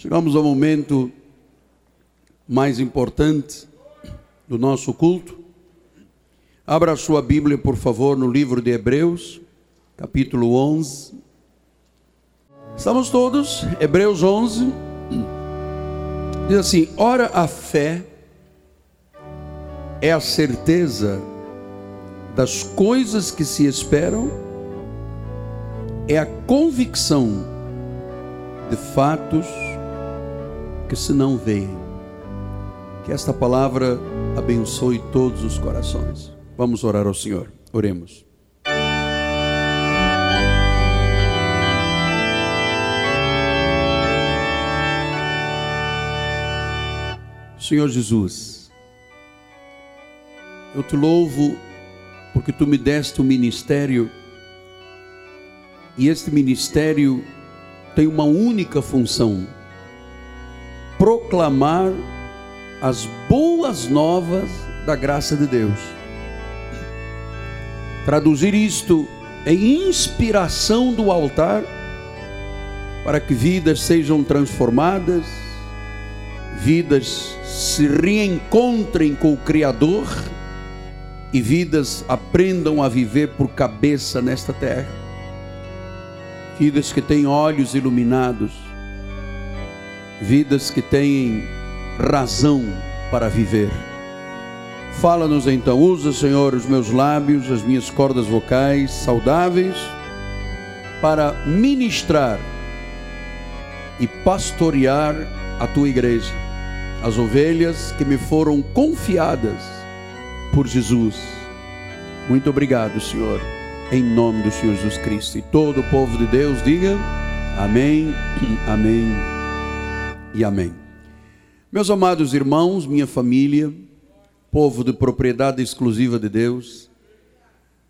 Chegamos ao momento mais importante do nosso culto. Abra sua Bíblia, por favor, no livro de Hebreus, capítulo 11. Estamos todos? Hebreus 11. Diz assim: Ora, a fé é a certeza das coisas que se esperam, é a convicção de fatos que se não veem. Que esta palavra abençoe todos os corações. Vamos orar ao Senhor. Oremos. Senhor Jesus, eu te louvo porque tu me deste um ministério e este ministério tem uma única função: proclamar as boas novas da graça de Deus. Traduzir isto em inspiração do altar para que vidas sejam transformadas, vidas se reencontrem com o Criador e vidas aprendam a viver por cabeça nesta terra. Vidas que têm olhos iluminados, vidas que têm razão para viver. Fala-nos então, usa, Senhor, os meus lábios, as minhas cordas vocais saudáveis, para ministrar e pastorear a tua igreja, as ovelhas que me foram confiadas por Jesus. Muito obrigado, Senhor, em nome do Senhor Jesus Cristo. E todo o povo de Deus diga amém, amém e amém. Meus amados irmãos, minha família, povo de propriedade exclusiva de Deus,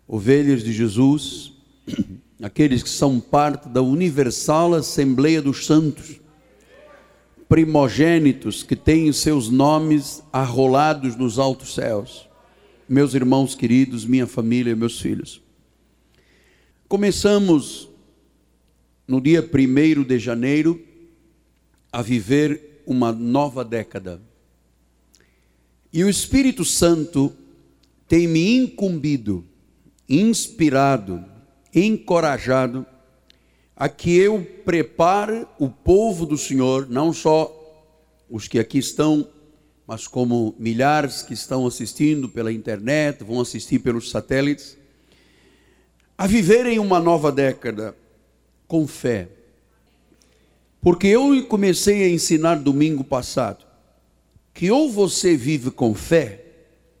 ovelhas de Jesus, aqueles que são parte da universal Assembleia dos Santos, primogênitos que têm seus nomes arrolados nos altos céus, meus irmãos queridos, minha família, meus filhos. Começamos no dia 1 de janeiro a viver uma nova década. E o Espírito Santo tem me incumbido, inspirado, encorajado a que eu prepare o povo do Senhor, não só os que aqui estão, mas como milhares que estão assistindo pela internet, vão assistir pelos satélites, a viverem uma nova década com fé porque eu comecei a ensinar domingo passado que ou você vive com fé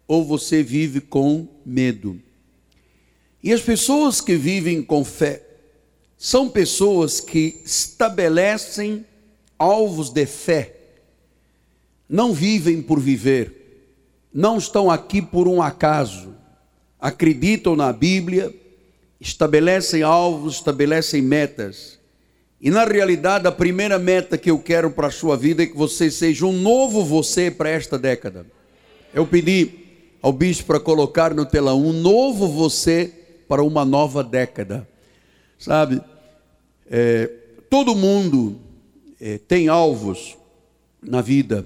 ou você vive com medo. E as pessoas que vivem com fé são pessoas que estabelecem alvos de fé. Não vivem por viver, não estão aqui por um acaso. Acreditam na Bíblia, estabelecem alvos, estabelecem metas e na realidade, a primeira meta que eu quero para a sua vida é que você seja um novo você para esta década. Eu pedi ao bispo para colocar no telão um novo você para uma nova década. Sabe, é, todo mundo é, tem alvos na vida,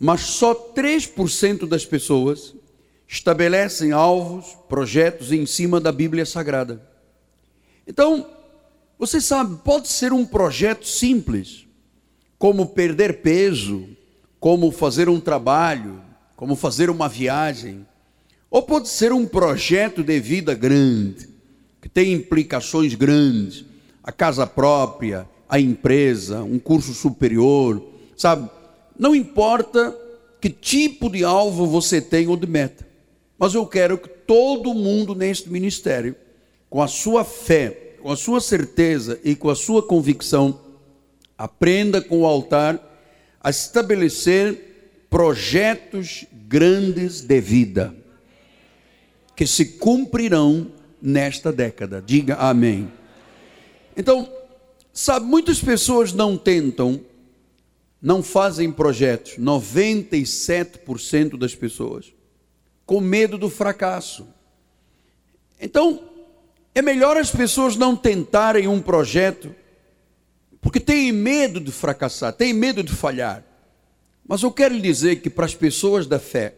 mas só 3% das pessoas estabelecem alvos, projetos em cima da Bíblia Sagrada. Então, você sabe, pode ser um projeto simples, como perder peso, como fazer um trabalho, como fazer uma viagem, ou pode ser um projeto de vida grande, que tem implicações grandes, a casa própria, a empresa, um curso superior, sabe? Não importa que tipo de alvo você tem ou de meta, mas eu quero que todo mundo neste ministério, com a sua fé, com a sua certeza e com a sua convicção, aprenda com o altar a estabelecer projetos grandes de vida que se cumprirão nesta década. Diga amém. Então, sabe, muitas pessoas não tentam, não fazem projetos, 97% das pessoas, com medo do fracasso. Então, é melhor as pessoas não tentarem um projeto porque têm medo de fracassar, têm medo de falhar. Mas eu quero dizer que para as pessoas da fé,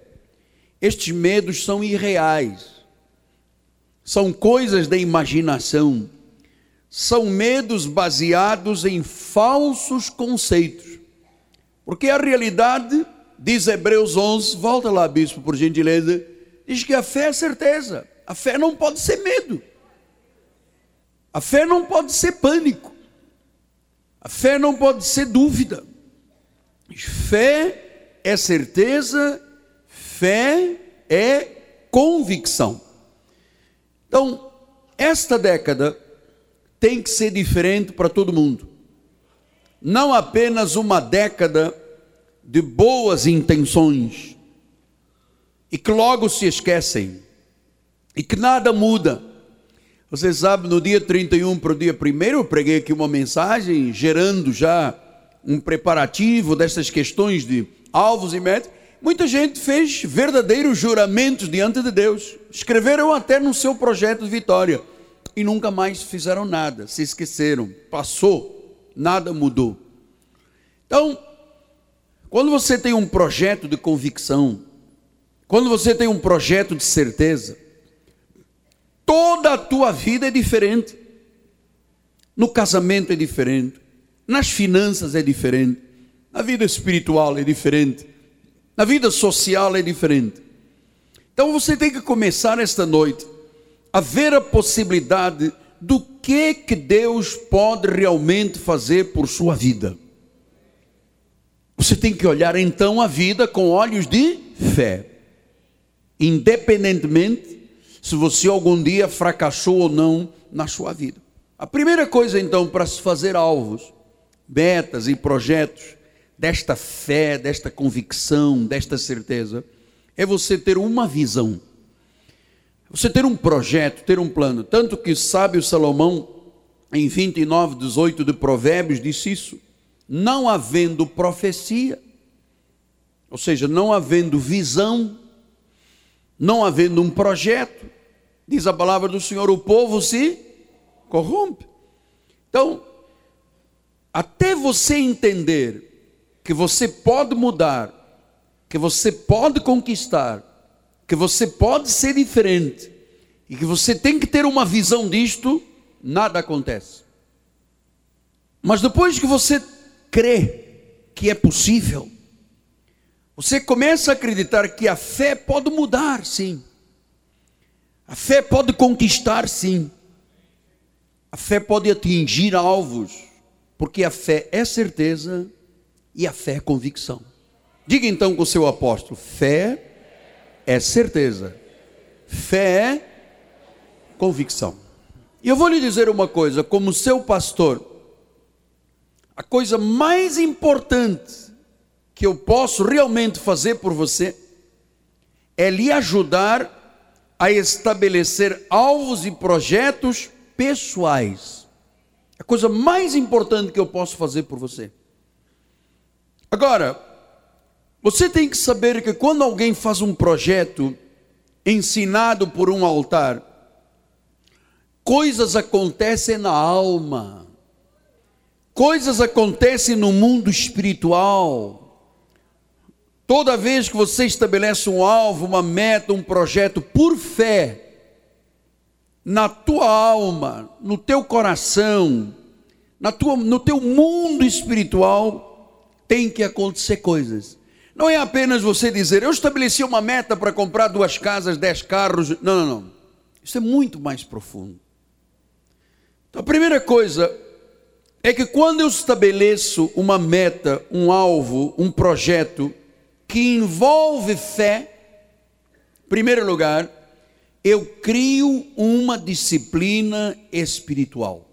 estes medos são irreais, são coisas da imaginação, são medos baseados em falsos conceitos, porque a realidade, diz Hebreus 11, volta lá, bispo, por gentileza, diz que a fé é certeza, a fé não pode ser medo, a fé não pode ser pânico, a fé não pode ser dúvida. Fé é certeza, fé é convicção. Então, esta década tem que ser diferente para todo mundo. Não apenas uma década de boas intenções e que logo se esquecem e que nada muda. Você sabe, no dia 31 para o dia 1 eu preguei aqui uma mensagem gerando já um preparativo dessas questões de alvos e metas. Muita gente fez verdadeiros juramentos diante de Deus. Escreveram até no seu projeto de vitória e nunca mais fizeram nada, se esqueceram. Passou, nada mudou. Então, quando você tem um projeto de convicção, quando você tem um projeto de certeza, Toda a tua vida é diferente. No casamento é diferente. Nas finanças é diferente. Na vida espiritual é diferente. Na vida social é diferente. Então você tem que começar esta noite a ver a possibilidade do que que Deus pode realmente fazer por sua vida. Você tem que olhar então a vida com olhos de fé. Independentemente se você algum dia fracassou ou não na sua vida. A primeira coisa, então, para se fazer alvos, metas e projetos desta fé, desta convicção, desta certeza, é você ter uma visão. Você ter um projeto, ter um plano. Tanto que sábio Salomão, em 29, 18 de Provérbios, disse isso. Não havendo profecia, ou seja, não havendo visão, não havendo um projeto, Diz a palavra do Senhor: o povo se corrompe. Então, até você entender que você pode mudar, que você pode conquistar, que você pode ser diferente, e que você tem que ter uma visão disto, nada acontece. Mas depois que você crê que é possível, você começa a acreditar que a fé pode mudar, sim. A fé pode conquistar, sim. A fé pode atingir alvos, porque a fé é certeza e a fé é convicção. Diga então com o seu apóstolo: fé é certeza, fé é convicção. E eu vou lhe dizer uma coisa, como seu pastor, a coisa mais importante que eu posso realmente fazer por você é lhe ajudar a estabelecer alvos e projetos pessoais. A coisa mais importante que eu posso fazer por você. Agora, você tem que saber que quando alguém faz um projeto ensinado por um altar, coisas acontecem na alma, coisas acontecem no mundo espiritual. Toda vez que você estabelece um alvo, uma meta, um projeto por fé, na tua alma, no teu coração, na tua, no teu mundo espiritual, tem que acontecer coisas. Não é apenas você dizer, eu estabeleci uma meta para comprar duas casas, dez carros. Não, não, não. Isso é muito mais profundo. Então, a primeira coisa é que quando eu estabeleço uma meta, um alvo, um projeto, que envolve fé, em primeiro lugar, eu crio uma disciplina espiritual.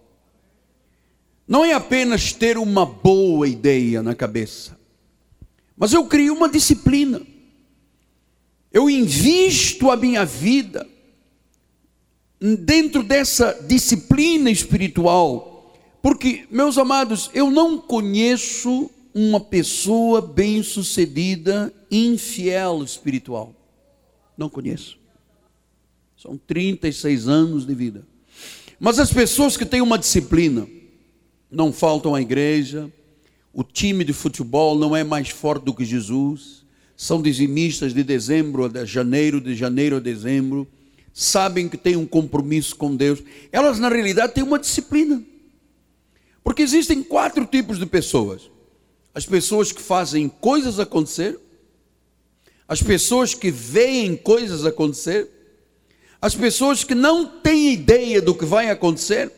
Não é apenas ter uma boa ideia na cabeça, mas eu crio uma disciplina. Eu invisto a minha vida dentro dessa disciplina espiritual, porque, meus amados, eu não conheço uma pessoa bem-sucedida, infiel espiritual? Não conheço. São 36 anos de vida. Mas as pessoas que têm uma disciplina, não faltam à igreja, o time de futebol não é mais forte do que Jesus, são dizimistas de dezembro a janeiro, de janeiro a dezembro, sabem que têm um compromisso com Deus. Elas, na realidade, têm uma disciplina. Porque existem quatro tipos de pessoas: as pessoas que fazem coisas acontecer, as pessoas que veem coisas acontecer, as pessoas que não têm ideia do que vai acontecer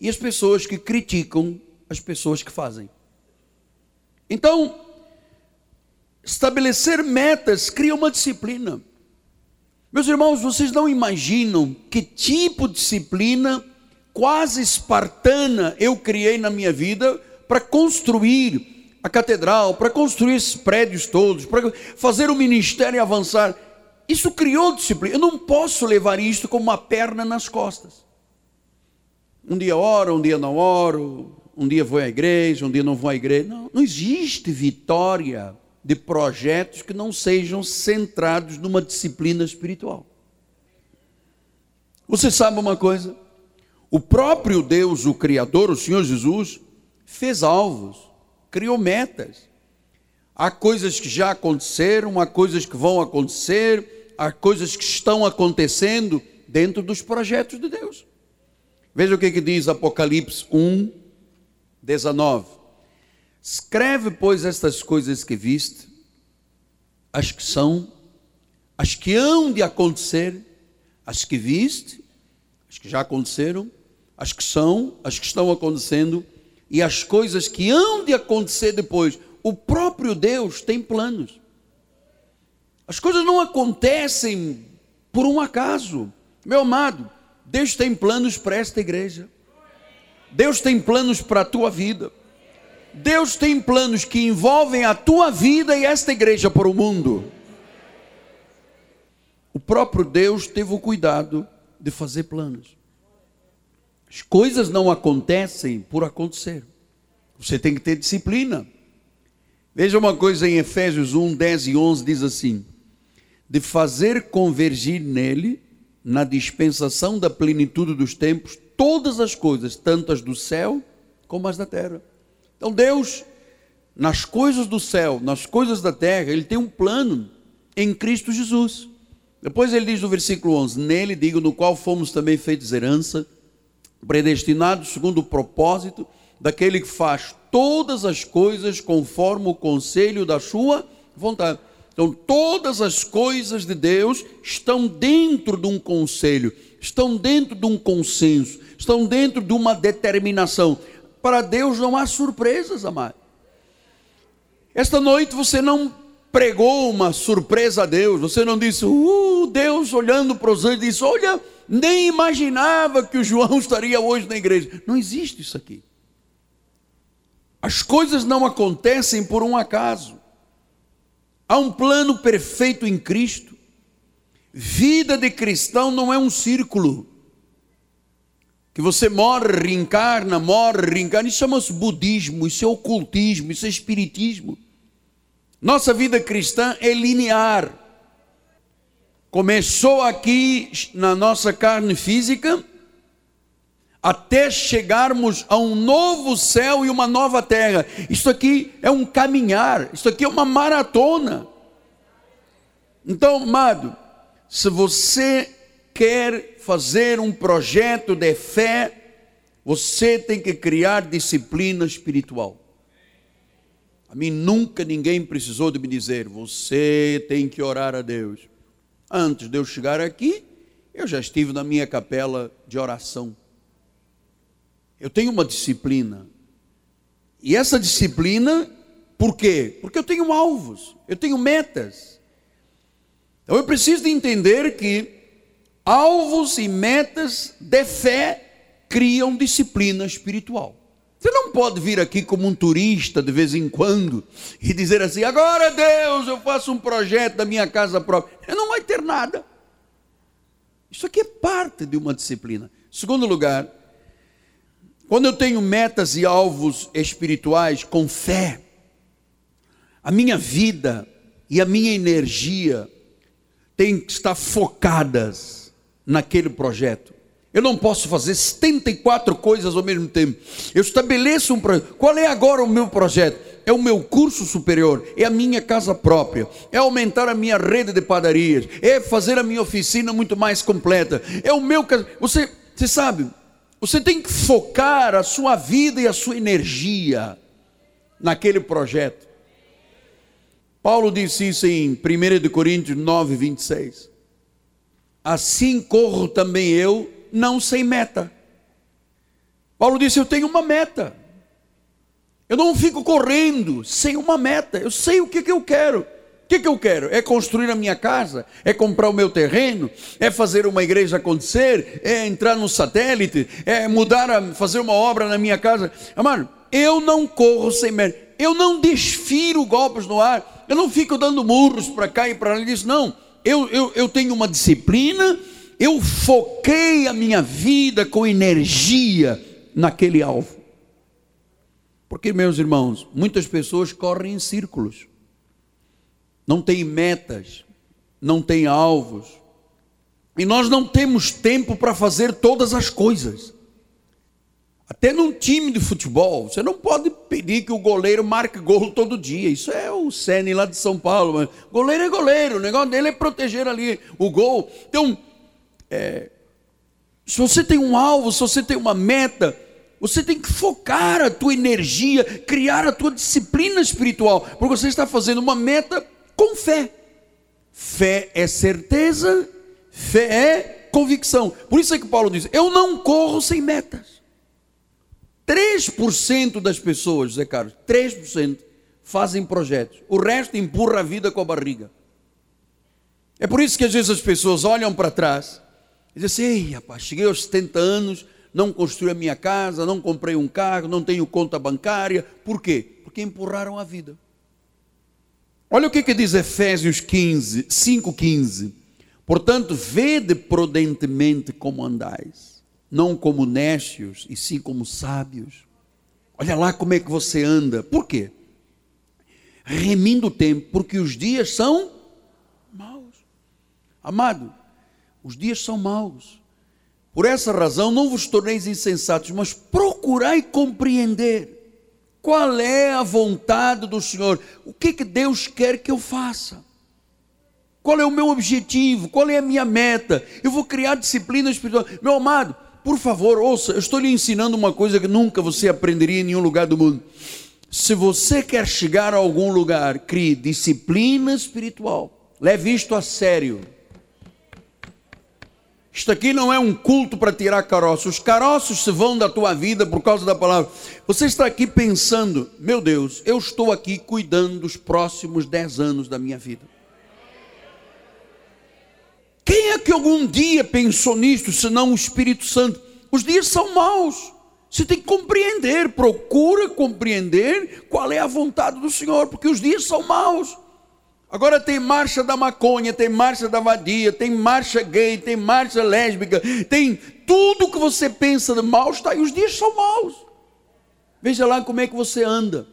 e as pessoas que criticam as pessoas que fazem. Então, estabelecer metas cria uma disciplina. Meus irmãos, vocês não imaginam que tipo de disciplina quase espartana eu criei na minha vida para construir a catedral, para construir esses prédios todos, para fazer o ministério avançar. Isso criou disciplina. Eu não posso levar isto como uma perna nas costas. Um dia oro, um dia não oro, um dia vou à igreja, um dia não vou à igreja. Não, não existe vitória de projetos que não sejam centrados numa disciplina espiritual. Você sabe uma coisa? O próprio Deus, o Criador, o Senhor Jesus, fez alvos, criou metas. Há coisas que já aconteceram, há coisas que vão acontecer, há coisas que estão acontecendo dentro dos projetos de Deus. Veja o que, que diz Apocalipse 1, 19. Escreve, pois, estas coisas que viste, as que são, as que hão de acontecer, as que viste, as que já aconteceram, as que são, as que estão acontecendo e as coisas que hão de acontecer depois. O próprio Deus tem planos. As coisas não acontecem por um acaso. Meu amado, Deus tem planos para esta igreja. Deus tem planos para a tua vida. Deus tem planos que envolvem a tua vida e esta igreja para o mundo. O próprio Deus teve o cuidado de fazer planos. As coisas não acontecem por acontecer. Você tem que ter disciplina. Veja uma coisa em Efésios 1, 10 e 11 diz assim: de fazer convergir nele, na dispensação da plenitude dos tempos, todas as coisas, tanto as do céu como as da terra. Então Deus, nas coisas do céu, nas coisas da terra, Ele tem um plano em Cristo Jesus. Depois ele diz no versículo 11: Nele digo, no qual fomos também feitos herança, predestinados segundo o propósito daquele que faz todas as coisas conforme o conselho da sua vontade. Então, todas as coisas de Deus estão dentro de um conselho, estão dentro de um consenso, estão dentro de uma determinação. Para Deus não há surpresas, amado. Esta noite você não pregou uma surpresa a Deus, você não disse, uh, Deus olhando para os anjos disse: Olha, nem imaginava que o João estaria hoje na igreja. Não existe isso aqui. As coisas não acontecem por um acaso. Há um plano perfeito em Cristo. Vida de cristão não é um círculo que você morre, reencarna, morre, reencarna. Isso chama-se budismo, isso é ocultismo, isso é espiritismo. Nossa vida cristã é linear. Começou aqui na nossa carne física, até chegarmos a um novo céu e uma nova terra. Isso aqui é um caminhar, isso aqui é uma maratona. Então, amado, se você quer fazer um projeto de fé, você tem que criar disciplina espiritual. A mim nunca ninguém precisou de me dizer, você tem que orar a Deus. Antes de eu chegar aqui, eu já estive na minha capela de oração. Eu tenho uma disciplina. E essa disciplina, por quê? Porque eu tenho alvos, eu tenho metas. Então eu preciso de entender que alvos e metas de fé criam disciplina espiritual. Você não pode vir aqui como um turista de vez em quando e dizer assim: agora Deus, eu faço um projeto da minha casa própria. Você não vai ter nada. Isso aqui é parte de uma disciplina. Segundo lugar, quando eu tenho metas e alvos espirituais com fé, a minha vida e a minha energia têm que estar focadas naquele projeto. Eu não posso fazer 74 coisas ao mesmo tempo. Eu estabeleço um projeto. Qual é agora o meu projeto? É o meu curso superior, é a minha casa própria, é aumentar a minha rede de padarias, é fazer a minha oficina muito mais completa. É o meu você, você sabe, você tem que focar a sua vida e a sua energia naquele projeto. Paulo disse isso em 1 Coríntios 9, 26. Assim corro também eu não sem meta. Paulo disse: Eu tenho uma meta. Eu não fico correndo sem uma meta. Eu sei o que, que eu quero. O que, que eu quero? É construir a minha casa? É comprar o meu terreno? É fazer uma igreja acontecer? É entrar no satélite? É mudar, a, fazer uma obra na minha casa? Amado, eu não corro sem meta. Eu não desfiro golpes no ar. Eu não fico dando murros para cá e para ali. Diz, não, eu, eu, eu tenho uma disciplina eu foquei a minha vida com energia naquele alvo. Porque, meus irmãos, muitas pessoas correm em círculos, não têm metas, não têm alvos, e nós não temos tempo para fazer todas as coisas. Até num time de futebol, você não pode pedir que o goleiro marque gol todo dia. Isso é o Sene lá de São Paulo. Mas goleiro é goleiro, o negócio dele é proteger ali o gol. Então, é, se você tem um alvo, se você tem uma meta, você tem que focar a tua energia, criar a tua disciplina espiritual, porque você está fazendo uma meta com fé. Fé é certeza, fé é convicção. Por isso é que Paulo diz: Eu não corro sem metas. 3% das pessoas, José Carlos, 3% fazem projetos. O resto empurra a vida com a barriga. É por isso que às vezes as pessoas olham para trás e diz assim: Ei, rapaz, cheguei aos 70 anos, não construí a minha casa, não comprei um carro, não tenho conta bancária. Por quê? Porque empurraram a vida. Olha o que, que diz Efésios 15, 5,15. Portanto, vede prudentemente como andais, não como necios, e sim como sábios. Olha lá como é que você anda. Por quê? Remindo o tempo, porque os dias são maus. Amado, os dias são maus. Por essa razão, não vos torneis insensatos, mas procurai compreender qual é a vontade do Senhor. O que, que Deus quer que eu faça? Qual é o meu objetivo? Qual é a minha meta? Eu vou criar disciplina espiritual. Meu amado, por favor, ouça, eu estou lhe ensinando uma coisa que nunca você aprenderia em nenhum lugar do mundo. Se você quer chegar a algum lugar, crie disciplina espiritual. Leve isto a sério. Isto aqui não é um culto para tirar caroços. Os caroços se vão da tua vida por causa da palavra. Você está aqui pensando, meu Deus, eu estou aqui cuidando dos próximos dez anos da minha vida. Quem é que algum dia pensou nisto, senão o Espírito Santo? Os dias são maus. Você tem que compreender, procura compreender qual é a vontade do Senhor, porque os dias são maus. Agora tem marcha da maconha, tem marcha da vadia, tem marcha gay, tem marcha lésbica, tem tudo que você pensa de mal está aí. Os dias são maus. Veja lá como é que você anda.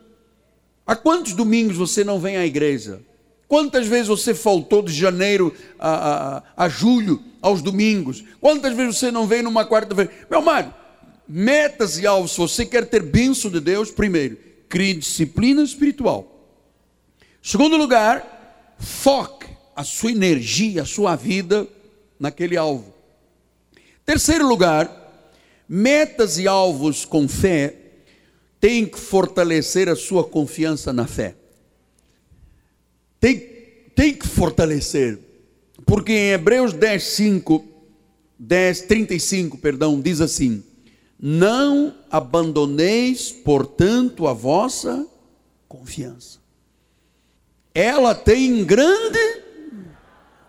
Há quantos domingos você não vem à igreja? Quantas vezes você faltou de janeiro a, a, a julho aos domingos? Quantas vezes você não vem numa quarta-feira? Meu amado, metas e alvos, se você quer ter bênção de Deus, primeiro, crie disciplina espiritual. Segundo lugar, foque a sua energia, a sua vida naquele alvo. Terceiro lugar, metas e alvos com fé têm que fortalecer a sua confiança na fé. Tem, tem que fortalecer. Porque em Hebreus 10, 5, 10, 35, perdão, diz assim: Não abandoneis, portanto, a vossa confiança ela tem grande,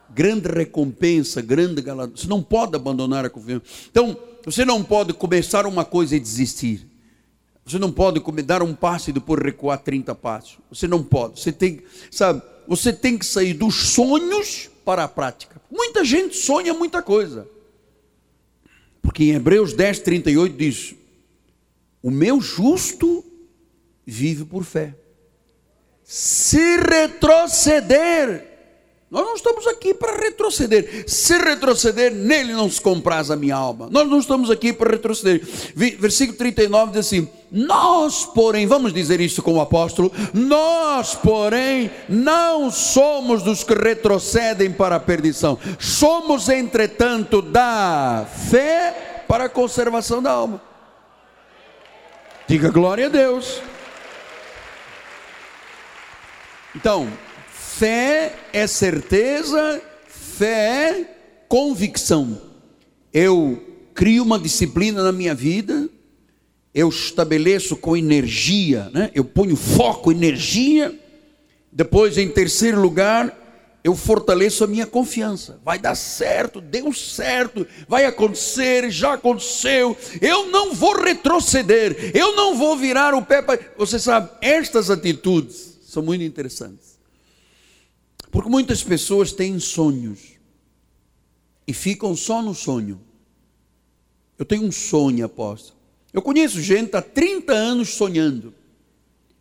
grande recompensa, grande galardão. Você não pode abandonar a confiança. Então, você não pode começar uma coisa e desistir. Você não pode dar um passo e depois recuar 30 passos. Você não pode. Você tem, sabe, você tem que sair dos sonhos para a prática. Muita gente sonha muita coisa. Porque em Hebreus 10, 38 diz: O meu justo vive por fé. Se retroceder, Nós não estamos aqui para retroceder. Se retroceder, nele não se compraz a minha alma. Nós não estamos aqui para retroceder. Versículo 39 diz assim: Nós, porém, vamos dizer isso com o apóstolo: Nós, porém, não somos dos que retrocedem para a perdição. Somos, entretanto, da fé para a conservação da alma. Diga glória a Deus. Então, Fé é certeza, fé é convicção. Eu crio uma disciplina na minha vida, eu estabeleço com energia, né? eu ponho foco, energia. Depois, em terceiro lugar, eu fortaleço a minha confiança. Vai dar certo, deu certo, vai acontecer, já aconteceu. Eu não vou retroceder, eu não vou virar o pé para. Você sabe, estas atitudes são muito interessantes. Porque muitas pessoas têm sonhos e ficam só no sonho. Eu tenho um sonho, apóstolo. Eu conheço gente há 30 anos sonhando.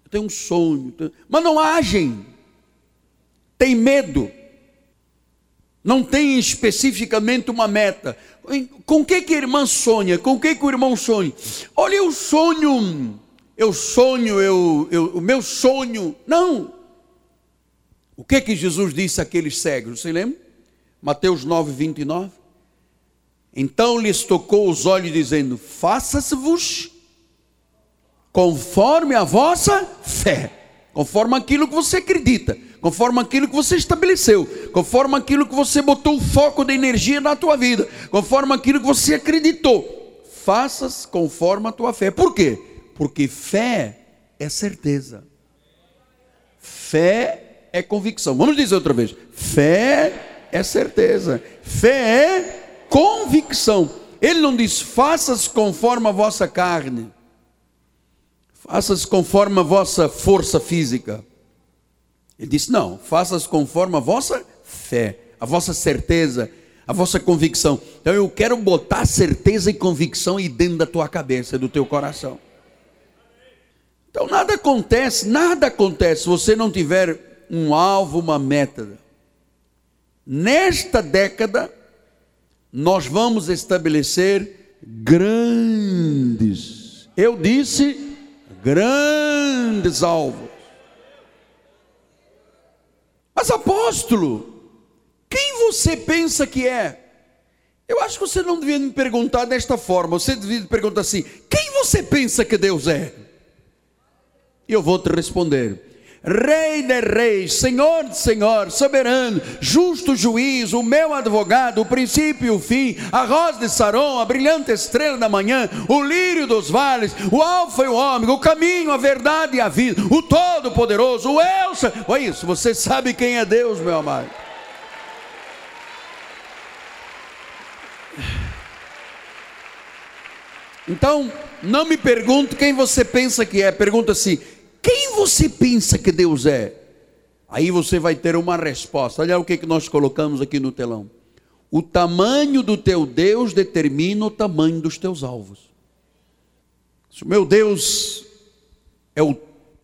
Eu tenho um sonho, mas não agem. Tem medo. Não tem especificamente uma meta. Com o que, que a irmã sonha? Com o que, que o irmão sonha? Olha, eu sonho, eu sonho, eu, eu, o meu sonho. Não, o que que Jesus disse àqueles cegos? Você lembra? Mateus 9, 29. Então lhes tocou os olhos, dizendo: Faça-se-vos conforme a vossa fé, conforme aquilo que você acredita, conforme aquilo que você estabeleceu, conforme aquilo que você botou o foco da energia na tua vida, conforme aquilo que você acreditou. Faças conforme a tua fé. Por quê? Porque fé é certeza. Fé é convicção. Vamos dizer outra vez: fé é certeza, fé é convicção. Ele não diz, faças conforme a vossa carne, faças conforme a vossa força física. Ele disse, não, faças conforme a vossa fé, a vossa certeza, a vossa convicção. Então eu quero botar certeza e convicção aí dentro da tua cabeça, do teu coração. Então nada acontece, nada acontece se você não tiver um alvo, uma meta. Nesta década, nós vamos estabelecer grandes, eu disse, grandes alvos. Mas apóstolo, quem você pensa que é? Eu acho que você não devia me perguntar desta forma, você devia me perguntar assim: quem você pensa que Deus é? E eu vou te responder: Rei de reis, Senhor de senhor, soberano, justo juiz, o meu advogado, o princípio e o fim, a rosa de Saron, a brilhante estrela da manhã, o lírio dos vales, o alfa e o ômega, o caminho, a verdade e a vida, o todo-poderoso, o Elsa. Olha isso, você sabe quem é Deus, meu amado. Então, não me pergunte quem você pensa que é, pergunta assim: quem você pensa que Deus é? Aí você vai ter uma resposta. Olha o que, nós colocamos aqui no telão. O tamanho do teu Deus determina o tamanho dos teus alvos. Se o meu Deus é o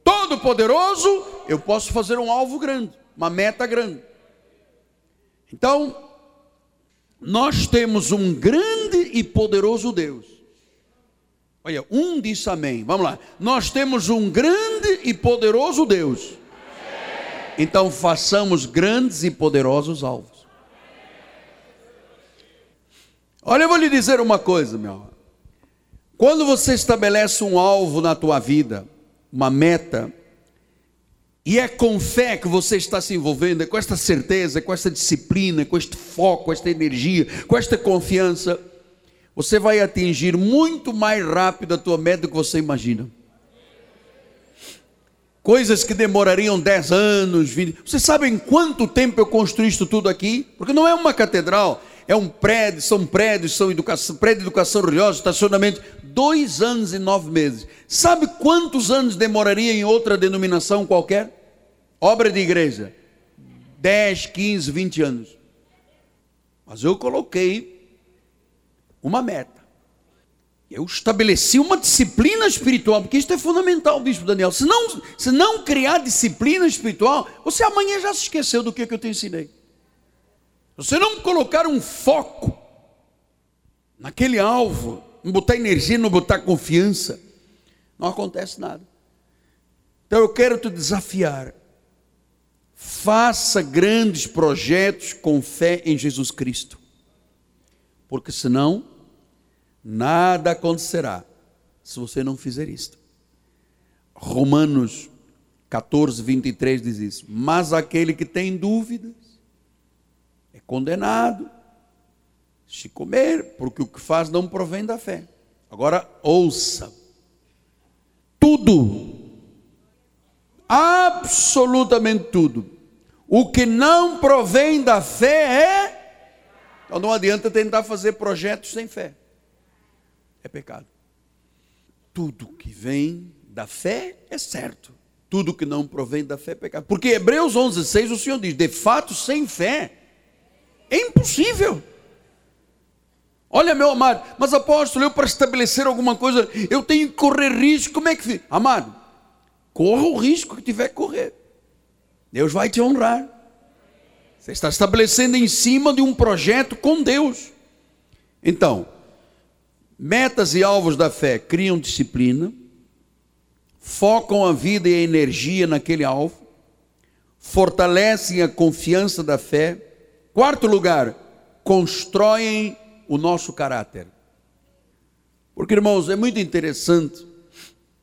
Todo-Poderoso, eu posso fazer um alvo grande, uma meta grande. Então, nós temos um grande e poderoso Deus. Olha, um disse amém. Vamos lá. Nós temos um grande e poderoso Deus. Então façamos grandes e poderosos alvos. Olha, eu vou lhe dizer uma coisa, meu. Quando você estabelece um alvo na tua vida, uma meta, e é com fé que você está se envolvendo, é com esta certeza, com esta disciplina, com este foco, com esta energia, com esta confiança, você vai atingir muito mais rápido a tua meta do que você imagina. Coisas que demorariam 10 anos, 20. Você sabe em quanto tempo eu construí isso tudo aqui? Porque não é uma catedral, é um prédio, são prédios, são educação, prédio de educação religiosa, estacionamento. Dois anos e nove meses. Sabe quantos anos demoraria em outra denominação qualquer? Obra de igreja. 10, 15, 20 anos. Mas eu coloquei uma meta. Eu estabeleci uma disciplina espiritual, porque isso é fundamental, Bispo Daniel. Se não, se não criar disciplina espiritual, você amanhã já se esqueceu do que, que eu te ensinei. você não colocar um foco naquele alvo, não botar energia, não botar confiança, não acontece nada. Então eu quero te desafiar. Faça grandes projetos com fé em Jesus Cristo. Porque senão, nada acontecerá se você não fizer isto. Romanos 14, 23 diz isso. Mas aquele que tem dúvidas é condenado se comer, porque o que faz não provém da fé. Agora ouça. Tudo, absolutamente tudo, o que não provém da fé é. Então não adianta tentar fazer projetos sem fé. É pecado. Tudo que vem da fé é certo. Tudo que não provém da fé é pecado. Porque Hebreus 11, 6 o Senhor diz: de fato, sem fé é impossível. Olha, meu amado, mas apóstolo, eu para estabelecer alguma coisa, eu tenho que correr risco. Como é que. Amado, corra o risco que tiver que correr. Deus vai te honrar. Você está estabelecendo em cima de um projeto com Deus. Então, metas e alvos da fé criam disciplina focam a vida e a energia naquele alvo, fortalecem a confiança da fé. Quarto lugar, constroem o nosso caráter. Porque, irmãos, é muito interessante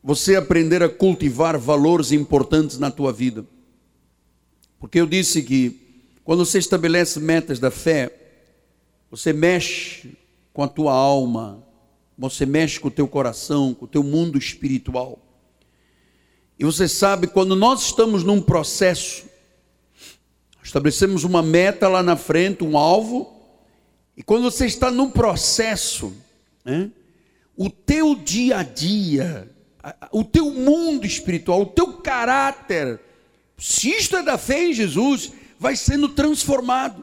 você aprender a cultivar valores importantes na tua vida. Porque eu disse que quando você estabelece metas da fé, você mexe com a tua alma, você mexe com o teu coração, com o teu mundo espiritual. E você sabe, quando nós estamos num processo, estabelecemos uma meta lá na frente, um alvo, e quando você está num processo, né, o teu dia a dia, o teu mundo espiritual, o teu caráter, se isto é da fé em Jesus, vai sendo transformado.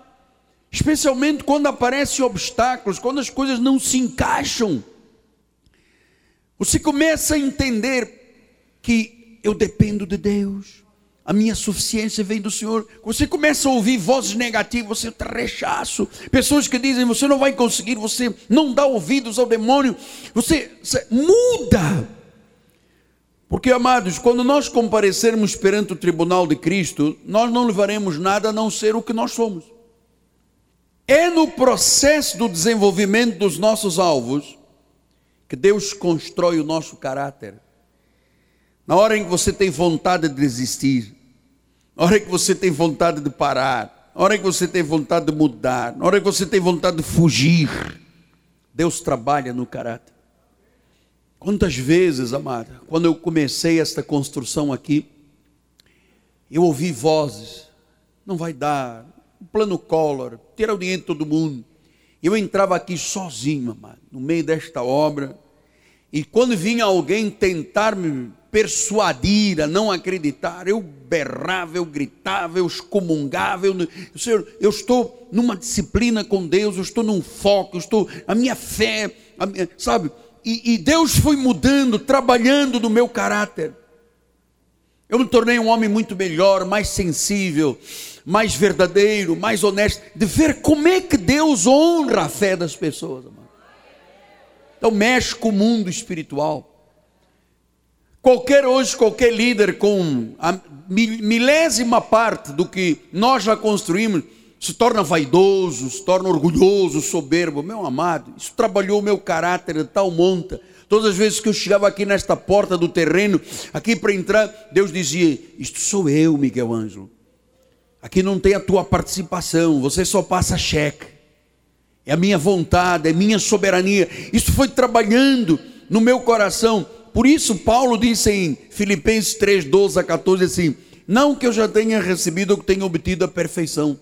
Especialmente quando aparecem obstáculos, quando as coisas não se encaixam. Você começa a entender que eu dependo de Deus. A minha suficiência vem do Senhor. Você começa a ouvir vozes negativas, você rechaço. Pessoas que dizem, você não vai conseguir, você não dá ouvidos ao demônio. Você, você muda. Porque, amados, quando nós comparecermos perante o tribunal de Cristo, nós não levaremos nada a não ser o que nós somos. É no processo do desenvolvimento dos nossos alvos que Deus constrói o nosso caráter. Na hora em que você tem vontade de desistir, na hora em que você tem vontade de parar, na hora em que você tem vontade de mudar, na hora em que você tem vontade de fugir, Deus trabalha no caráter. Quantas vezes, amada, quando eu comecei esta construção aqui, eu ouvi vozes, não vai dar, plano Collor, tirar o dinheiro de todo mundo. Eu entrava aqui sozinho, amado, no meio desta obra, e quando vinha alguém tentar me persuadir a não acreditar, eu berrava, eu gritava, eu excomungava, eu, Senhor, eu estou numa disciplina com Deus, eu estou num foco, eu estou, a minha fé, a minha, sabe? E, e Deus foi mudando, trabalhando no meu caráter. Eu me tornei um homem muito melhor, mais sensível, mais verdadeiro, mais honesto, de ver como é que Deus honra a fé das pessoas. Então mexe com o mundo espiritual. Qualquer hoje, qualquer líder com a milésima parte do que nós já construímos se torna vaidoso, se torna orgulhoso, soberbo. Meu amado, isso trabalhou o meu caráter de tal monta. Todas as vezes que eu chegava aqui nesta porta do terreno, aqui para entrar, Deus dizia: Isto sou eu, Miguel Ângelo. Aqui não tem a tua participação, você só passa cheque. É a minha vontade, é minha soberania. Isso foi trabalhando no meu coração. Por isso, Paulo disse em Filipenses 3, 12 a 14 assim: Não que eu já tenha recebido ou que tenha obtido a perfeição.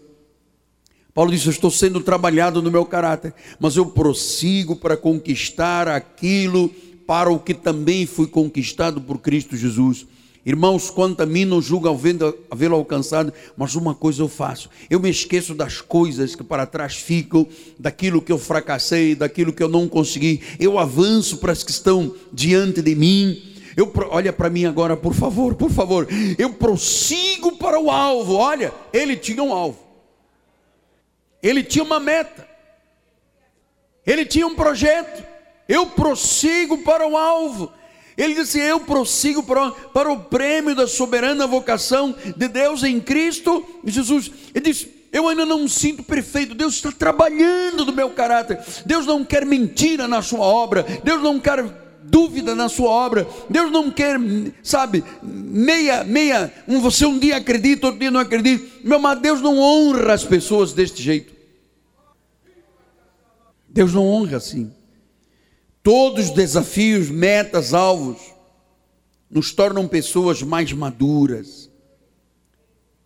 Paulo disse: Eu estou sendo trabalhado no meu caráter, mas eu prossigo para conquistar aquilo para o que também fui conquistado por Cristo Jesus. Irmãos, quanto a mim não julgo havê-lo alcançado, mas uma coisa eu faço: eu me esqueço das coisas que para trás ficam, daquilo que eu fracassei, daquilo que eu não consegui. Eu avanço para as que estão diante de mim. Eu, olha para mim agora, por favor, por favor. Eu prossigo para o alvo. Olha, ele tinha um alvo. Ele tinha uma meta. Ele tinha um projeto. Eu prossigo para o alvo. Ele disse: Eu prossigo para, o prêmio da soberana vocação de Deus em Cristo Jesus. Ele disse: Eu ainda não me sinto perfeito. Deus está trabalhando no meu caráter. Deus não quer mentira na sua obra. Deus não quer dúvida na sua obra. Deus não quer, sabe, meia, meia. Um, você um dia acredita, outro dia não acredita. Meu amado, Deus não honra as pessoas deste jeito. Deus não honra assim. Todos os desafios, metas, alvos, nos tornam pessoas mais maduras,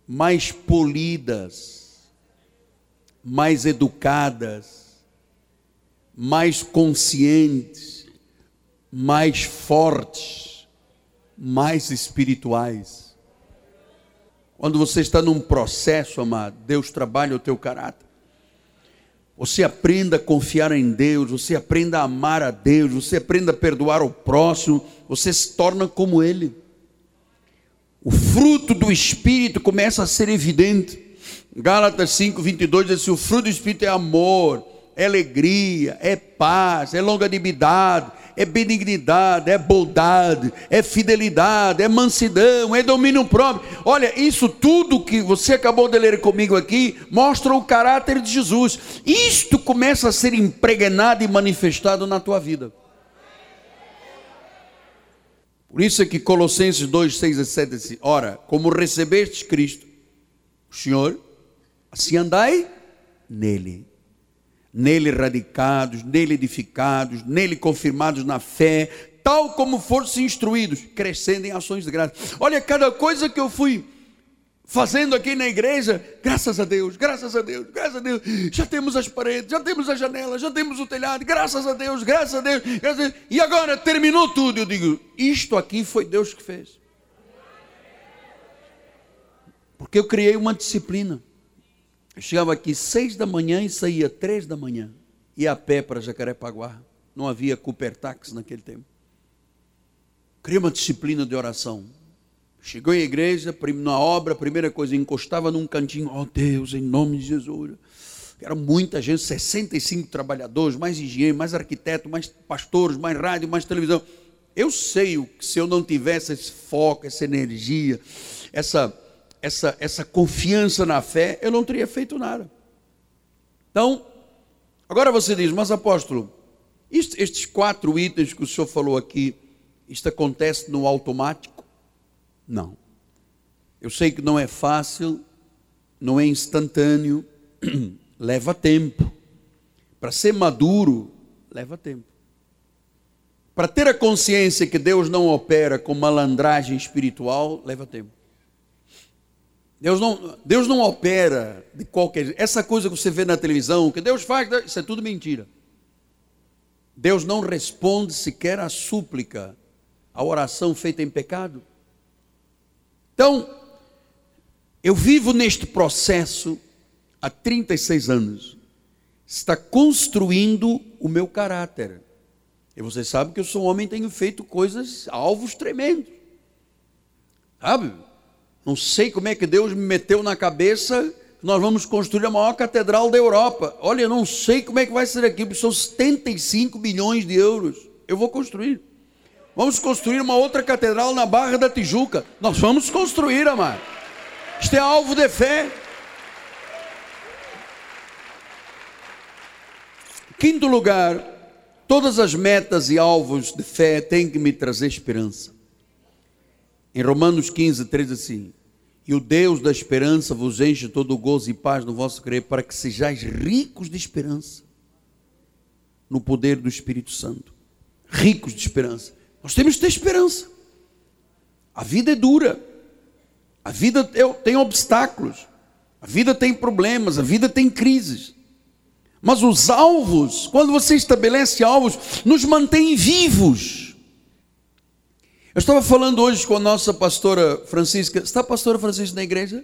mais polidas, mais educadas, mais conscientes, mais fortes, mais espirituais. Quando você está num processo, amado, Deus trabalha o teu caráter. Você aprenda a confiar em Deus, você aprenda a amar a Deus, você aprenda a perdoar o próximo, você se torna como Ele. O fruto do Espírito começa a ser evidente. Gálatas 5, 22 diz assim: o fruto do Espírito é amor, é alegria, é paz, é longanimidade, é benignidade, é bondade, é fidelidade, é mansidão, é domínio próprio. Olha, isso tudo que você acabou de ler comigo aqui mostra o caráter de Jesus. Isto começa a ser impregnado e manifestado na tua vida. Por isso é que Colossenses 2, 6 e 7 diz: Ora, como recebeste Cristo, o Senhor, assim andai nele nele radicados, nele edificados, nele confirmados na fé, tal como fossem instruídos, crescendo em ações de graça. Olha, cada coisa que eu fui fazendo aqui na igreja, graças a Deus, graças a Deus, graças a Deus, já temos as paredes, já temos as janelas, já temos o telhado, graças a Deus, graças a Deus, graças a Deus. e agora terminou tudo. Eu digo, isto aqui foi Deus que fez. Porque eu criei uma disciplina. Eu chegava aqui seis da manhã e saía três da manhã. Ia a pé para Jacarepaguá. Não havia Coopertax naquele tempo. Criei uma disciplina de oração. Chegou em igreja, na obra, a primeira coisa, encostava num cantinho. Oh Deus, em nome de Jesus. Era muita gente, 65 trabalhadores, mais engenheiro, mais arquiteto, mais pastores, mais rádio, mais televisão. Eu sei que se eu não tivesse esse foco, essa energia, essa essa, essa confiança na fé, eu não teria feito nada. Então, agora você diz, mas apóstolo, isto, estes quatro itens que o senhor falou aqui, isto acontece no automático? Não. Eu sei que não é fácil, não é instantâneo, leva tempo. Para ser maduro, leva tempo. Para ter a consciência que Deus não opera com malandragem espiritual, leva tempo. Deus não, Deus não opera de qualquer Essa coisa que você vê na televisão, que Deus faz, isso é tudo mentira. Deus não responde sequer à súplica, à oração feita em pecado. Então, eu vivo neste processo há 36 anos. Está construindo o meu caráter. E você sabe que eu sou um homem e tenho feito coisas, alvos tremendos. Sabe? Não sei como é que Deus me meteu na cabeça nós vamos construir a maior catedral da Europa. Olha, eu não sei como é que vai ser aqui, são 75 milhões de euros. Eu vou construir. Vamos construir uma outra catedral na Barra da Tijuca. Nós vamos construir, amado. Isto é alvo de fé. Quinto lugar, todas as metas e alvos de fé têm que me trazer esperança. Em Romanos 15, 13 assim: E o Deus da esperança vos enche todo o gozo e paz no vosso crer, para que sejais ricos de esperança, no poder do Espírito Santo. Ricos de esperança. Nós temos que ter esperança. A vida é dura, a vida tem obstáculos, a vida tem problemas, a vida tem crises. Mas os alvos, quando você estabelece alvos, nos mantém vivos eu estava falando hoje com a nossa pastora Francisca. Está a pastora Francisca na igreja?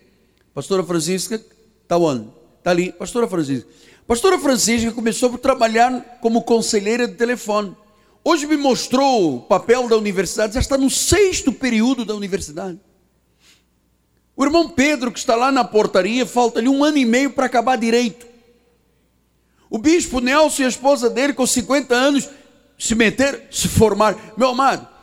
Pastora Francisca, está onde? Está ali. Pastora Francisca. Pastora Francisca começou a trabalhar como conselheira de telefone. Hoje me mostrou o papel da universidade, já está no sexto período da universidade. O irmão Pedro, que está lá na portaria, falta-lhe um ano e meio para acabar direito. O bispo Nelson e a esposa dele, com 50 anos, se meter, se formar. Meu amado,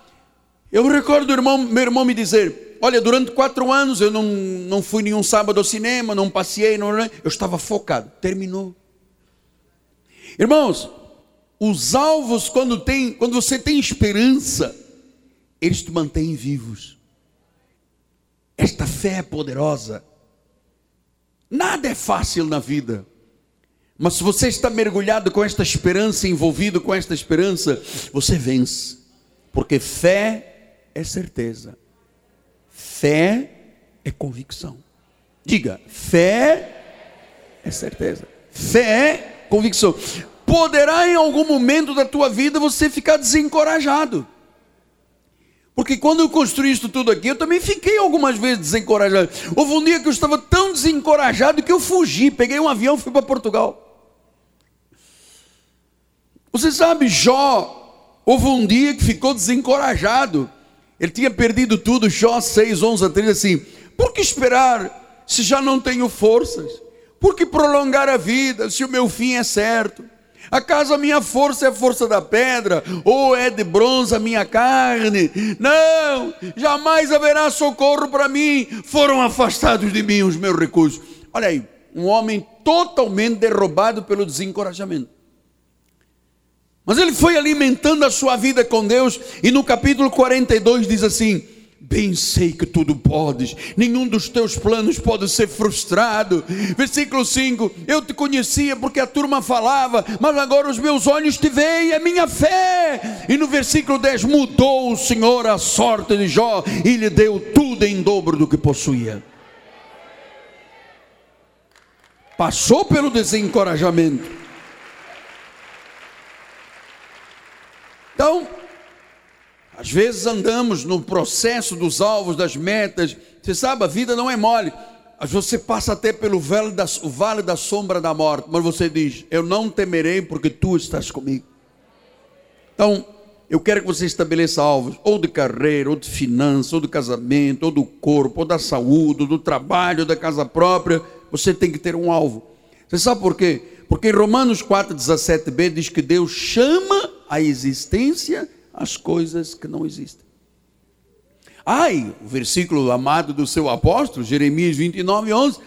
eu recordo irmão, meu irmão me dizer: Olha, durante quatro anos eu não, não fui nenhum sábado ao cinema, não passei, não, eu estava focado. Terminou. Irmãos, os alvos, quando, tem, quando você tem esperança, eles te mantêm vivos. Esta fé é poderosa. Nada é fácil na vida. Mas se você está mergulhado com esta esperança, envolvido com esta esperança, você vence. Porque fé é certeza. Fé é convicção. Diga, fé é certeza. Fé é convicção. Poderá em algum momento da tua vida você ficar desencorajado. Porque quando eu construí isso tudo aqui, eu também fiquei algumas vezes desencorajado. Houve um dia que eu estava tão desencorajado que eu fugi, peguei um avião e fui para Portugal. Você sabe, Jó, houve um dia que ficou desencorajado. Ele tinha perdido tudo, Jó 6, 11 a 13, assim. Por que esperar se já não tenho forças? Por que prolongar a vida se o meu fim é certo? Acaso a minha força é a força da pedra, ou é de bronze a minha carne? Não, jamais haverá socorro para mim. Foram afastados de mim os meus recursos. Olha aí, um homem totalmente derrubado pelo desencorajamento. Mas ele foi alimentando a sua vida com Deus, e no capítulo 42 diz assim: Bem sei que tudo podes, nenhum dos teus planos pode ser frustrado. Versículo 5: Eu te conhecia porque a turma falava, mas agora os meus olhos te veem, é minha fé. E no versículo 10: Mudou o Senhor a sorte de Jó e lhe deu tudo em dobro do que possuía. Passou pelo desencorajamento. Então, às vezes andamos no processo dos alvos, das metas. Você sabe, a vida não é mole. Você passa até pelo vale da, o vale da sombra da morte, mas você diz: Eu não temerei porque tu estás comigo. Então, eu quero que você estabeleça alvos, ou de carreira, ou de finanças, ou de casamento, ou do corpo, ou da saúde, ou do trabalho, ou da casa própria. Você tem que ter um alvo. Você sabe por quê? Porque em Romanos 4,17b diz que Deus chama a existência as coisas que não existem. Ai, o versículo amado do seu apóstolo, Jeremias 29, 11.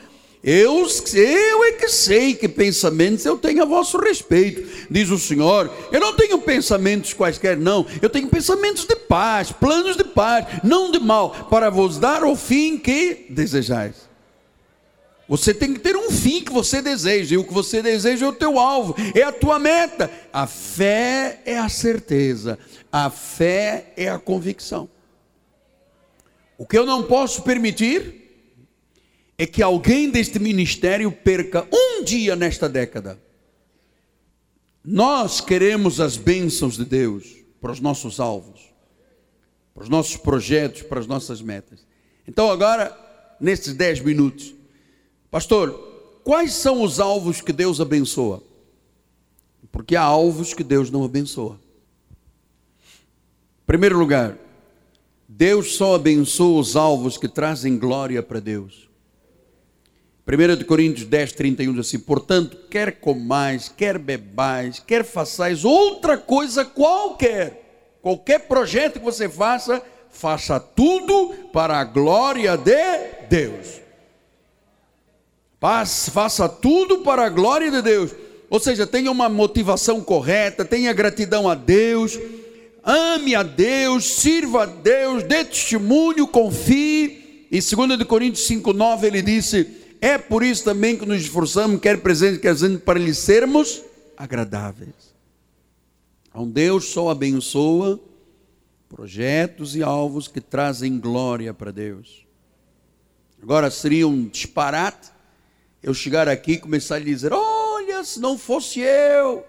Eu, eu é que sei que pensamentos eu tenho a vosso respeito, diz o Senhor. Eu não tenho pensamentos quaisquer, não. Eu tenho pensamentos de paz, planos de paz, não de mal, para vos dar o fim que desejais. Você tem que ter um fim que você deseja, e o que você deseja é o teu alvo, é a tua meta. A fé é a certeza, a fé é a convicção. O que eu não posso permitir é que alguém deste ministério perca um dia nesta década. Nós queremos as bênçãos de Deus para os nossos alvos, para os nossos projetos, para as nossas metas. Então, agora, nesses dez minutos, Pastor, quais são os alvos que Deus abençoa? Porque há alvos que Deus não abençoa. Primeiro lugar, Deus só abençoa os alvos que trazem glória para Deus. 1 Coríntios 10, 31 diz assim: Portanto, quer comais, quer bebais, quer façais outra coisa qualquer, qualquer projeto que você faça, faça tudo para a glória de Deus. Faça tudo para a glória de Deus. Ou seja, tenha uma motivação correta, tenha gratidão a Deus, ame a Deus, sirva a Deus, dê testemunho, confie. E 2 Coríntios 5,9 ele disse: É por isso também que nos esforçamos, quer presente, quer ausente, para lhe sermos agradáveis. Então Deus só abençoa projetos e alvos que trazem glória para Deus. Agora seria um disparate eu chegar aqui e começar a lhe dizer: Olha, se não fosse eu,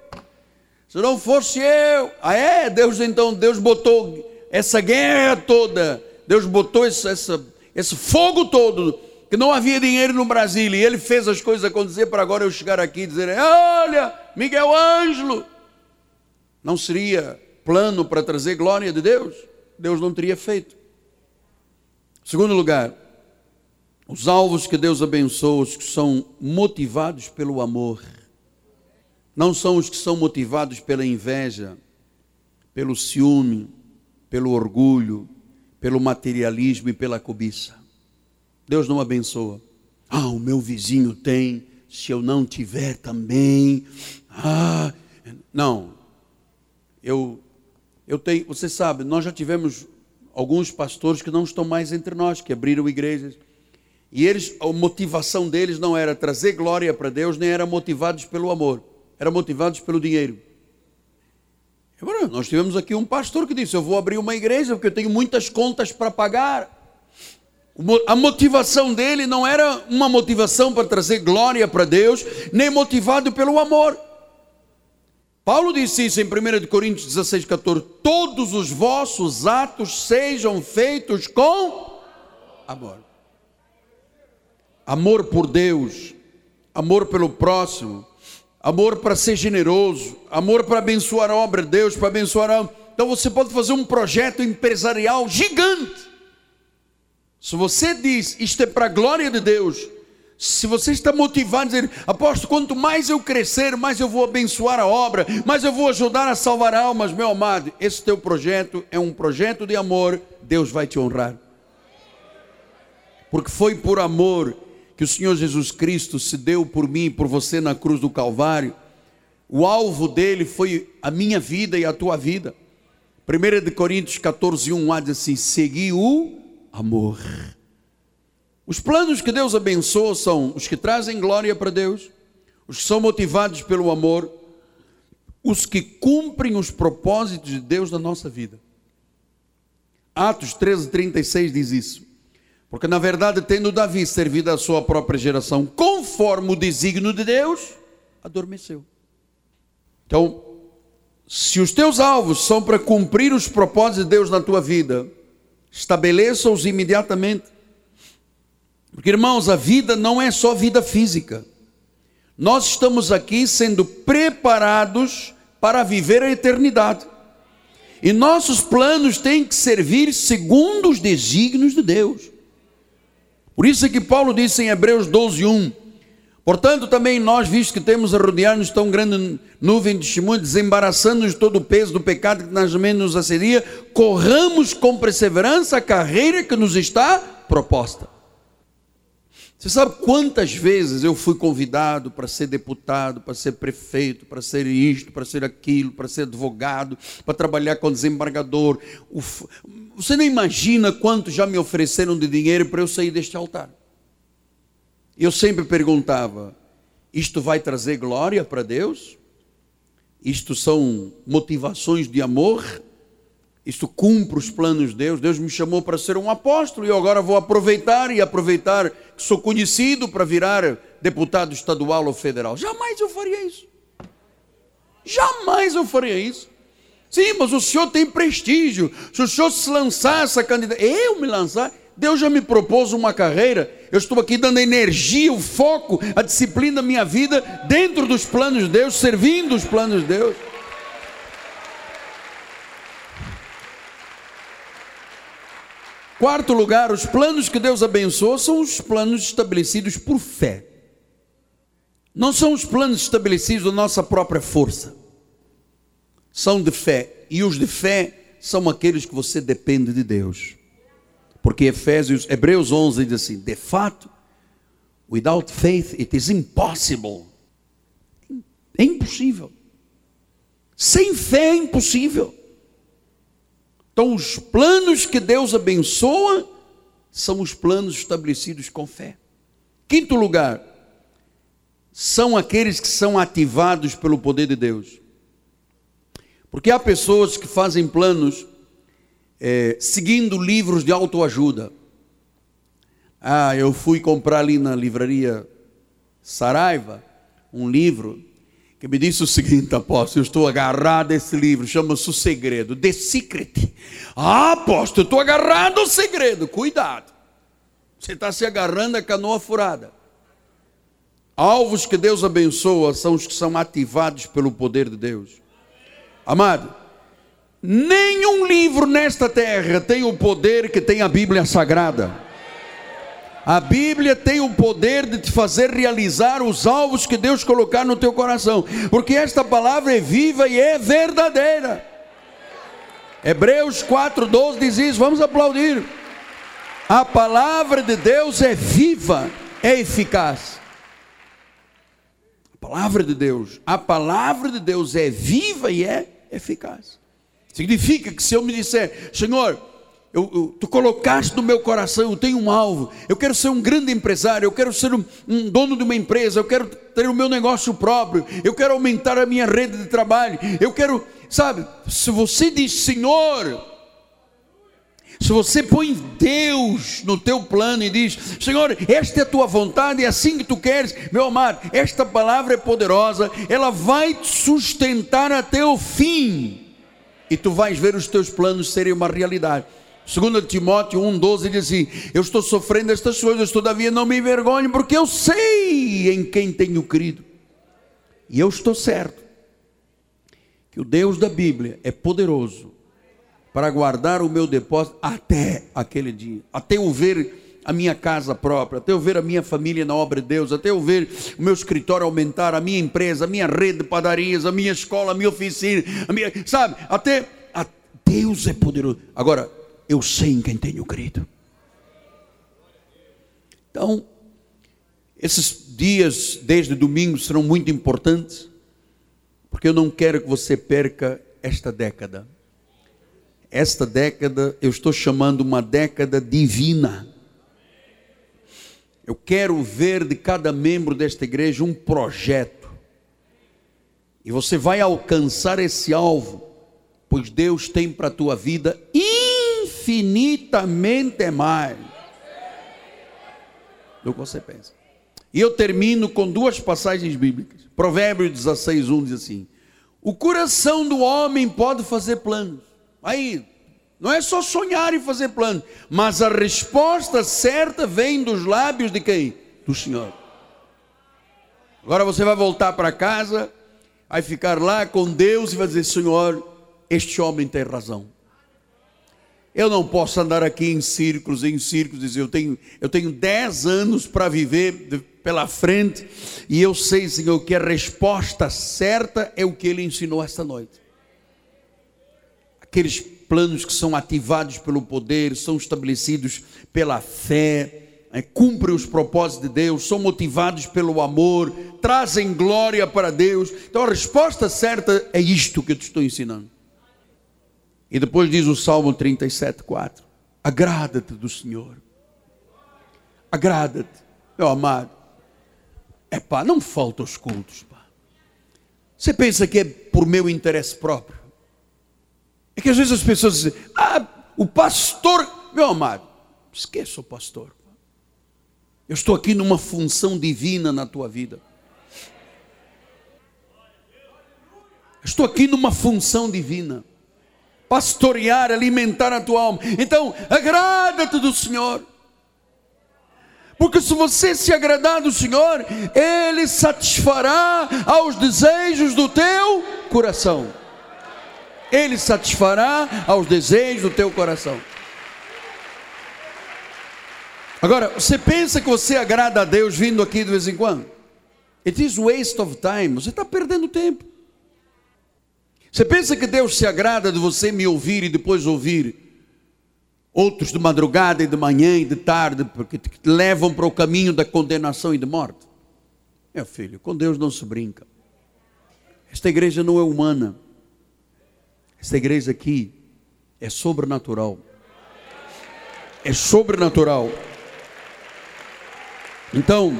se não fosse eu. Ah, é? Deus então, Deus botou essa guerra toda, Deus botou esse, essa, esse fogo todo, que não havia dinheiro no Brasil, e Ele fez as coisas acontecer para agora eu chegar aqui e dizer: Olha, Miguel Ângelo. Não seria plano para trazer glória de Deus? Deus não teria feito. Segundo lugar, os alvos que Deus abençoa, os que são motivados pelo amor. Não são os que são motivados pela inveja, pelo ciúme, pelo orgulho, pelo materialismo e pela cobiça. Deus não abençoa. Ah, o meu vizinho tem, se eu não tiver também. Ah, não. Eu eu tenho, você sabe, nós já tivemos alguns pastores que não estão mais entre nós, que abriram igrejas. E eles, a motivação deles não era trazer glória para Deus, nem era motivados pelo amor, era motivados pelo dinheiro. Agora, nós tivemos aqui um pastor que disse: Eu vou abrir uma igreja porque eu tenho muitas contas para pagar. A motivação dele não era uma motivação para trazer glória para Deus, nem motivado pelo amor. Paulo disse isso em 1 Coríntios 16, 14: Todos os vossos atos sejam feitos com amor. Amor por Deus, amor pelo próximo, amor para ser generoso, amor para abençoar a obra de Deus, para abençoar a. Então você pode fazer um projeto empresarial gigante. Se você diz isto é para a glória de Deus, se você está motivado a dizer, apóstolo, quanto mais eu crescer, mais eu vou abençoar a obra, mais eu vou ajudar a salvar almas, meu amado, esse teu projeto é um projeto de amor, Deus vai te honrar. Porque foi por amor que o Senhor Jesus Cristo se deu por mim e por você na cruz do Calvário. O alvo dele foi a minha vida e a tua vida. 1 de Coríntios 14, 1 diz assim: segui o amor. Os planos que Deus abençoa são os que trazem glória para Deus, os que são motivados pelo amor, os que cumprem os propósitos de Deus na nossa vida. Atos 13, 36 diz isso. Porque na verdade, tendo Davi servido a sua própria geração conforme o desígnio de Deus, adormeceu. Então, se os teus alvos são para cumprir os propósitos de Deus na tua vida, estabeleça-os imediatamente. Porque, irmãos, a vida não é só vida física. Nós estamos aqui sendo preparados para viver a eternidade. E nossos planos têm que servir segundo os desígnios de Deus. Por isso é que Paulo disse em Hebreus 12, 1: Portanto, também nós, visto que temos a rodear-nos tão grande nuvem de testemunho, desembaraçando-nos de todo o peso do pecado que nas mentes nos assedia, corramos com perseverança a carreira que nos está proposta. Você sabe quantas vezes eu fui convidado para ser deputado, para ser prefeito, para ser isto, para ser aquilo, para ser advogado, para trabalhar com desembargador. Você nem imagina quanto já me ofereceram de dinheiro para eu sair deste altar. Eu sempre perguntava: isto vai trazer glória para Deus? Isto são motivações de amor? Isto cumpre os planos de Deus. Deus me chamou para ser um apóstolo e eu agora vou aproveitar e aproveitar que sou conhecido para virar deputado estadual ou federal. Jamais eu faria isso. Jamais eu faria isso. Sim, mas o senhor tem prestígio. Se o senhor se lançar essa candidatura, eu me lançar, Deus já me propôs uma carreira. Eu estou aqui dando a energia, o foco, a disciplina da minha vida dentro dos planos de Deus, servindo os planos de Deus. Quarto lugar, os planos que Deus abençoa são os planos estabelecidos por fé. Não são os planos estabelecidos da nossa própria força. São de fé. E os de fé são aqueles que você depende de Deus. Porque Efésios, Hebreus 11 diz assim: de fato, without faith it is impossible. É impossível. Sem fé é impossível. Então, os planos que Deus abençoa são os planos estabelecidos com fé. Quinto lugar, são aqueles que são ativados pelo poder de Deus. Porque há pessoas que fazem planos é, seguindo livros de autoajuda. Ah, eu fui comprar ali na livraria Saraiva um livro que me disse o seguinte, apóstolo, eu estou agarrado a esse livro, chama-se O Segredo, The Secret. Ah, apóstolo, eu estou agarrado ao segredo, cuidado. Você está se agarrando a canoa furada. Alvos que Deus abençoa são os que são ativados pelo poder de Deus. Amado, nenhum livro nesta terra tem o poder que tem a Bíblia Sagrada. A Bíblia tem o poder de te fazer realizar os alvos que Deus colocar no teu coração, porque esta palavra é viva e é verdadeira. Hebreus 4:12 diz isso, vamos aplaudir. A palavra de Deus é viva, é eficaz. A palavra de Deus, a palavra de Deus é viva e é eficaz. Significa que se eu me disser, Senhor, eu, eu, tu colocaste no meu coração, eu tenho um alvo, eu quero ser um grande empresário, eu quero ser um, um, dono de uma empresa, eu quero ter o meu negócio próprio, eu quero aumentar a minha rede de trabalho, eu quero, sabe, se você diz Senhor, se você põe Deus no teu plano e diz, Senhor, esta é a tua vontade, é assim que tu queres, meu amado, esta palavra é poderosa, ela vai te sustentar até o fim, e tu vais ver os teus planos serem uma realidade. 2 Timóteo 1,12 diz assim: Eu estou sofrendo estas coisas, todavia não me envergonho, porque eu sei em quem tenho crido. E eu estou certo que o Deus da Bíblia é poderoso para guardar o meu depósito até aquele dia, até eu ver a minha casa própria, até eu ver a minha família na obra de Deus, até eu ver o meu escritório aumentar, a minha empresa, a minha rede de padarias, a minha escola, a minha oficina, a minha, sabe? Até a, Deus é poderoso. Agora, eu sei em quem tenho crido. Então, esses dias desde domingo serão muito importantes, porque eu não quero que você perca esta década. Esta década eu estou chamando uma década divina. Eu quero ver de cada membro desta igreja um projeto. E você vai alcançar esse alvo, pois Deus tem para a tua vida infinitamente mais do que você pensa. E eu termino com duas passagens bíblicas. Provérbios 16, 1 diz assim: O coração do homem pode fazer planos. Aí, não é só sonhar e fazer planos, mas a resposta certa vem dos lábios de quem? Do Senhor. Agora você vai voltar para casa, vai ficar lá com Deus e vai dizer: Senhor, este homem tem razão. Eu não posso andar aqui em círculos, em círculos, dizer, eu tenho, eu tenho dez anos para viver pela frente, e eu sei, Senhor, que a resposta certa é o que Ele ensinou esta noite. Aqueles planos que são ativados pelo poder, são estabelecidos pela fé, é, cumprem os propósitos de Deus, são motivados pelo amor, trazem glória para Deus. Então a resposta certa é isto que eu te estou ensinando. E depois diz o Salmo 37, 4: Agrada-te do Senhor, agrada-te, meu amado. É pá, não falta os cultos, pá. Você pensa que é por meu interesse próprio? É que às vezes as pessoas dizem: Ah, o pastor, meu amado, esqueça o pastor. Eu estou aqui numa função divina na tua vida. Estou aqui numa função divina pastorear, alimentar a tua alma. Então, agrada-te do Senhor. Porque se você se agradar do Senhor, Ele satisfará aos desejos do teu coração. Ele satisfará aos desejos do teu coração. Agora, você pensa que você agrada a Deus vindo aqui de vez em quando? It is waste of time. Você está perdendo tempo. Você pensa que Deus se agrada de você me ouvir e depois ouvir outros de madrugada e de manhã e de tarde, porque te levam para o caminho da condenação e de morte? Meu filho, com Deus não se brinca. Esta igreja não é humana. Esta igreja aqui é sobrenatural. É sobrenatural. Então,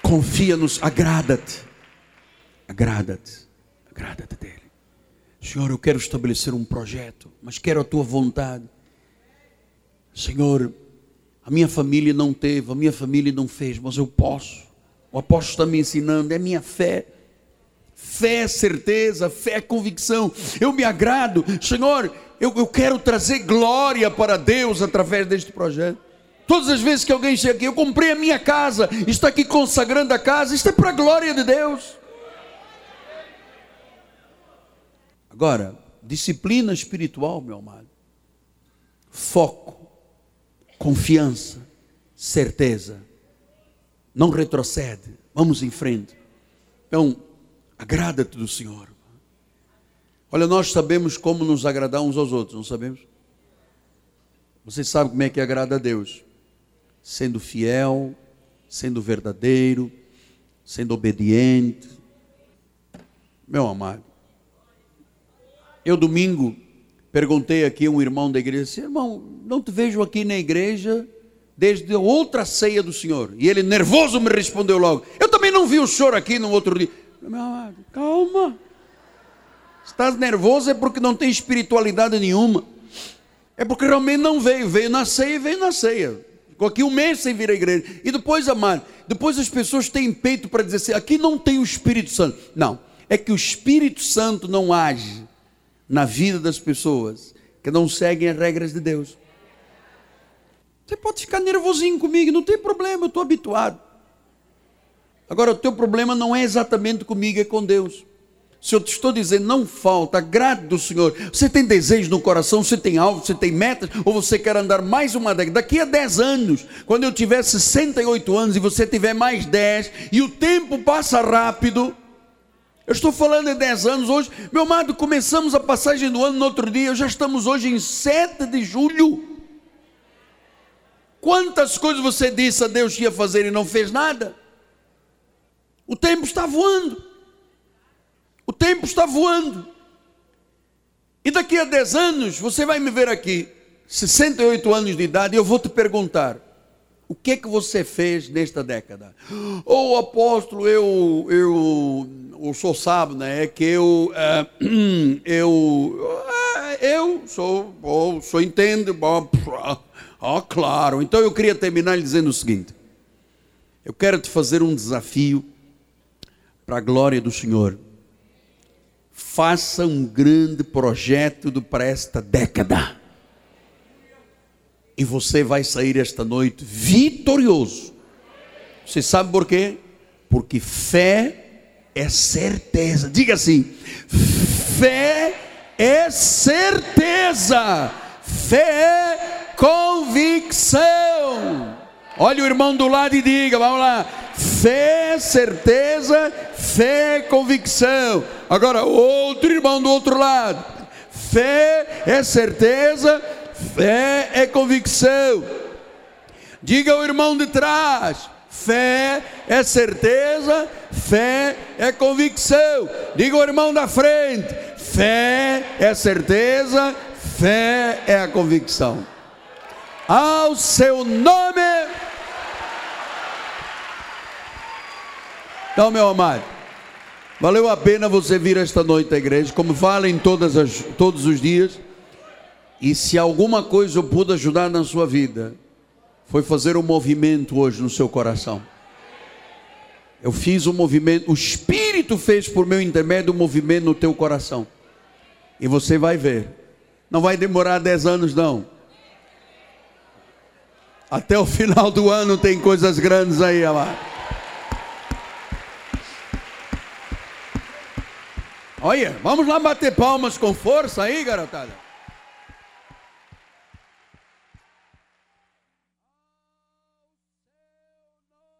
confia-nos, agrada-te. Agrada-te. Agrada-te dele. Senhor, eu quero estabelecer um projeto, mas quero a tua vontade. Senhor, a minha família não teve, a minha família não fez, mas eu posso. O apóstolo está me ensinando, é minha fé. Fé certeza, fé convicção. Eu me agrado, Senhor, eu, eu quero trazer glória para Deus através deste projeto. Todas as vezes que alguém chega aqui, eu comprei a minha casa, está aqui consagrando a casa, isto é para a glória de Deus. Agora, disciplina espiritual, meu amado, foco, confiança, certeza. Não retrocede. Vamos em frente. Então, agrada-te do Senhor. Olha, nós sabemos como nos agradar uns aos outros, não sabemos? Você sabe como é que agrada a Deus? Sendo fiel, sendo verdadeiro, sendo obediente. Meu amado, eu domingo perguntei aqui a um irmão da igreja, assim, irmão, não te vejo aqui na igreja desde outra ceia do Senhor. E ele nervoso me respondeu logo, eu também não vi o senhor aqui no outro dia. Meu amado, calma. Estás nervoso é porque não tem espiritualidade nenhuma. É porque realmente não veio, veio na ceia e veio na ceia. Ficou aqui um mês sem vir à igreja. E depois, amado, depois as pessoas têm peito para dizer assim: aqui não tem o Espírito Santo. Não, é que o Espírito Santo não age na vida das pessoas que não seguem as regras de Deus. Você pode ficar nervosinho comigo, não tem problema, eu estou habituado. Agora, o teu problema não é exatamente comigo, é com Deus. Se eu te estou dizendo, não falta, agrade do Senhor. Você tem desejo no coração, você tem alvo, você tem metas, ou você quer andar mais uma década. Daqui a 10 anos, quando eu tiver 68 anos e você tiver mais 10, e o tempo passa rápido. Eu estou falando de 10 anos hoje. Meu amado, começamos a passagem do ano no outro dia, já estamos hoje em 7 de julho. Quantas coisas você disse a Deus que ia fazer e não fez nada? O tempo está voando. O tempo está voando. E daqui a 10 anos, você vai me ver aqui, 68 anos de idade, e eu vou te perguntar: o que é que você fez nesta década? Ou oh, apóstolo, eu, eu, o senhor sabe, né? É que eu, é, eu, é, eu sou, oh, sou entende, bom, oh, claro. Então eu queria terminar dizendo o seguinte: eu quero te fazer um desafio para a glória do Senhor faça um grande projeto para esta década. E você vai sair esta noite vitorioso. Você sabe por quê? Porque fé é certeza. Diga assim: fé é certeza, fé é convicção. Olha o irmão do lado e diga: vamos lá, fé, certeza, fé, convicção. Agora, outro irmão do outro lado. Fé é certeza, fé é convicção. Diga ao irmão de trás: fé é certeza, fé é convicção. Diga ao irmão da frente: fé é certeza, fé é a convicção. Ao seu nome. Então, meu amado, valeu a pena você vir esta noite à igreja, como fala em todas as, todos os dias. E se alguma coisa eu pude ajudar na sua vida, foi fazer um movimento hoje no seu coração. Eu fiz um movimento, o Espírito fez por meu intermédio um movimento no teu coração. E você vai ver. Não vai demorar dez anos, não. Até o final do ano tem coisas grandes aí, amado. Olha, vamos lá bater palmas com força aí, garotada.